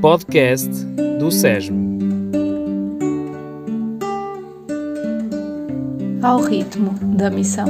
Podcast do SESM. Ao ritmo da missão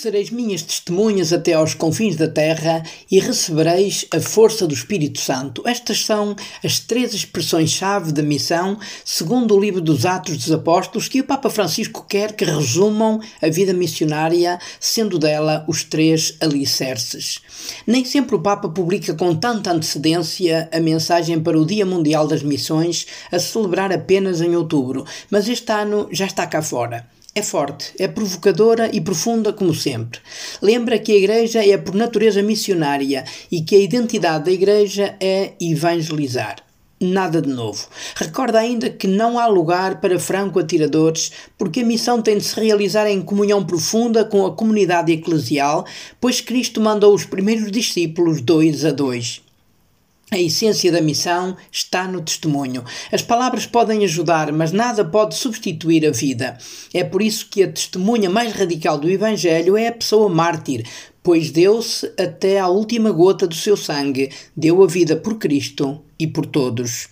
sereis minhas testemunhas até aos confins da terra e recebereis a força do Espírito Santo. Estas são as três expressões-chave da missão, segundo o livro dos Atos dos Apóstolos, que o Papa Francisco quer que resumam a vida missionária, sendo dela os três alicerces. Nem sempre o Papa publica com tanta antecedência a mensagem para o Dia Mundial das Missões, a celebrar apenas em outubro, mas este ano já está cá fora. É forte, é provocadora e profunda como sempre. Lembra que a Igreja é por natureza missionária e que a identidade da Igreja é evangelizar. Nada de novo. Recorda ainda que não há lugar para franco-atiradores, porque a missão tem de se realizar em comunhão profunda com a comunidade eclesial, pois Cristo mandou os primeiros discípulos dois a dois. A essência da missão está no testemunho. As palavras podem ajudar, mas nada pode substituir a vida. É por isso que a testemunha mais radical do Evangelho é a pessoa mártir, pois deu-se até à última gota do seu sangue, deu a vida por Cristo e por todos.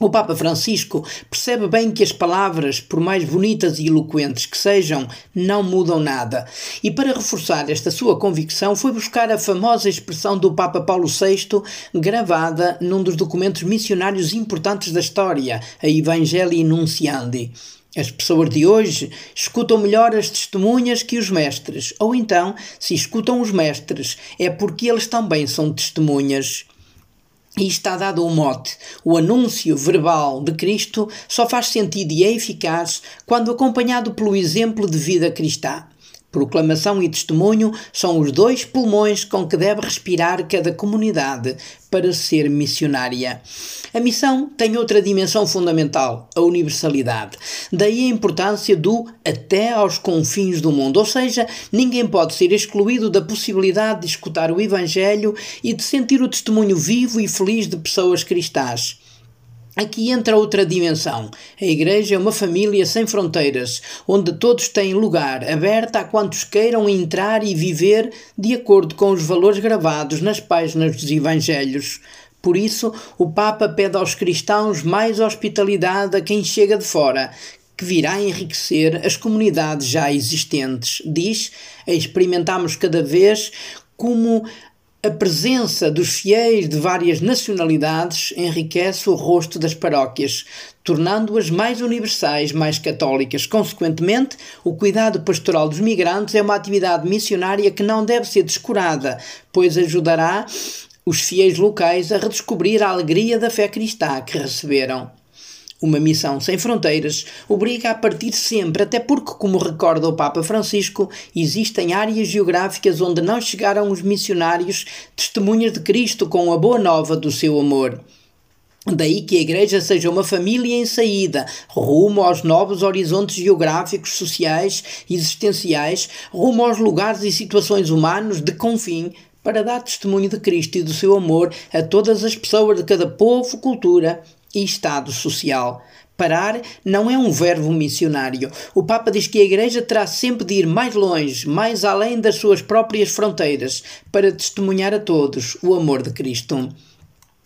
O Papa Francisco percebe bem que as palavras, por mais bonitas e eloquentes que sejam, não mudam nada. E para reforçar esta sua convicção, foi buscar a famosa expressão do Papa Paulo VI, gravada num dos documentos missionários importantes da história, a Evangelii Nunciandi. As pessoas de hoje escutam melhor as testemunhas que os mestres, ou então, se escutam os mestres, é porque eles também são testemunhas. E está dado o mote. O anúncio verbal de Cristo só faz sentido e é eficaz quando acompanhado pelo exemplo de vida cristã. Proclamação e testemunho são os dois pulmões com que deve respirar cada comunidade para ser missionária. A missão tem outra dimensão fundamental, a universalidade. Daí a importância do até aos confins do mundo, ou seja, ninguém pode ser excluído da possibilidade de escutar o Evangelho e de sentir o testemunho vivo e feliz de pessoas cristãs. Aqui entra outra dimensão. A Igreja é uma família sem fronteiras, onde todos têm lugar, aberta a quantos queiram entrar e viver de acordo com os valores gravados nas páginas dos Evangelhos. Por isso, o Papa pede aos cristãos mais hospitalidade a quem chega de fora, que virá enriquecer as comunidades já existentes. Diz: experimentamos cada vez como a presença dos fiéis de várias nacionalidades enriquece o rosto das paróquias, tornando-as mais universais, mais católicas. Consequentemente, o cuidado pastoral dos migrantes é uma atividade missionária que não deve ser descurada, pois ajudará os fiéis locais a redescobrir a alegria da fé cristã que receberam. Uma missão sem fronteiras obriga a partir sempre, até porque, como recorda o Papa Francisco, existem áreas geográficas onde não chegaram os missionários testemunhas de Cristo com a boa nova do seu amor. Daí que a Igreja seja uma família em saída, rumo aos novos horizontes geográficos, sociais e existenciais, rumo aos lugares e situações humanos de confim, para dar testemunho de Cristo e do seu amor a todas as pessoas de cada povo, cultura e Estado social. Parar não é um verbo missionário. O Papa diz que a Igreja terá sempre de ir mais longe, mais além das suas próprias fronteiras, para testemunhar a todos o amor de Cristo.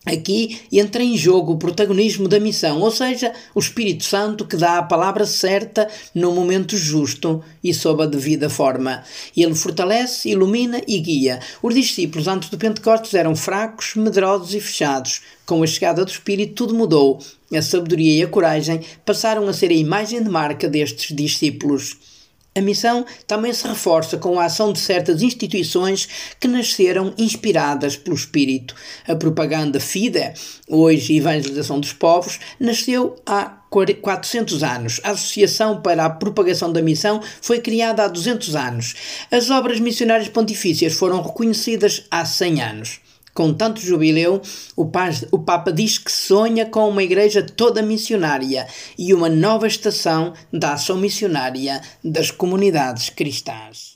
Aqui entra em jogo o protagonismo da missão, ou seja, o Espírito Santo que dá a palavra certa no momento justo e sob a devida forma. Ele fortalece, ilumina e guia. Os discípulos antes do Pentecostes eram fracos, medrosos e fechados. Com a chegada do Espírito, tudo mudou. A sabedoria e a coragem passaram a ser a imagem de marca destes discípulos. A missão também se reforça com a ação de certas instituições que nasceram inspiradas pelo Espírito. A propaganda FIDE, hoje Evangelização dos Povos, nasceu há 400 anos. A Associação para a Propagação da Missão foi criada há 200 anos. As obras missionárias pontifícias foram reconhecidas há 100 anos. Com tanto jubileu, o, o Papa diz que sonha com uma igreja toda missionária e uma nova estação da ação missionária das comunidades cristãs.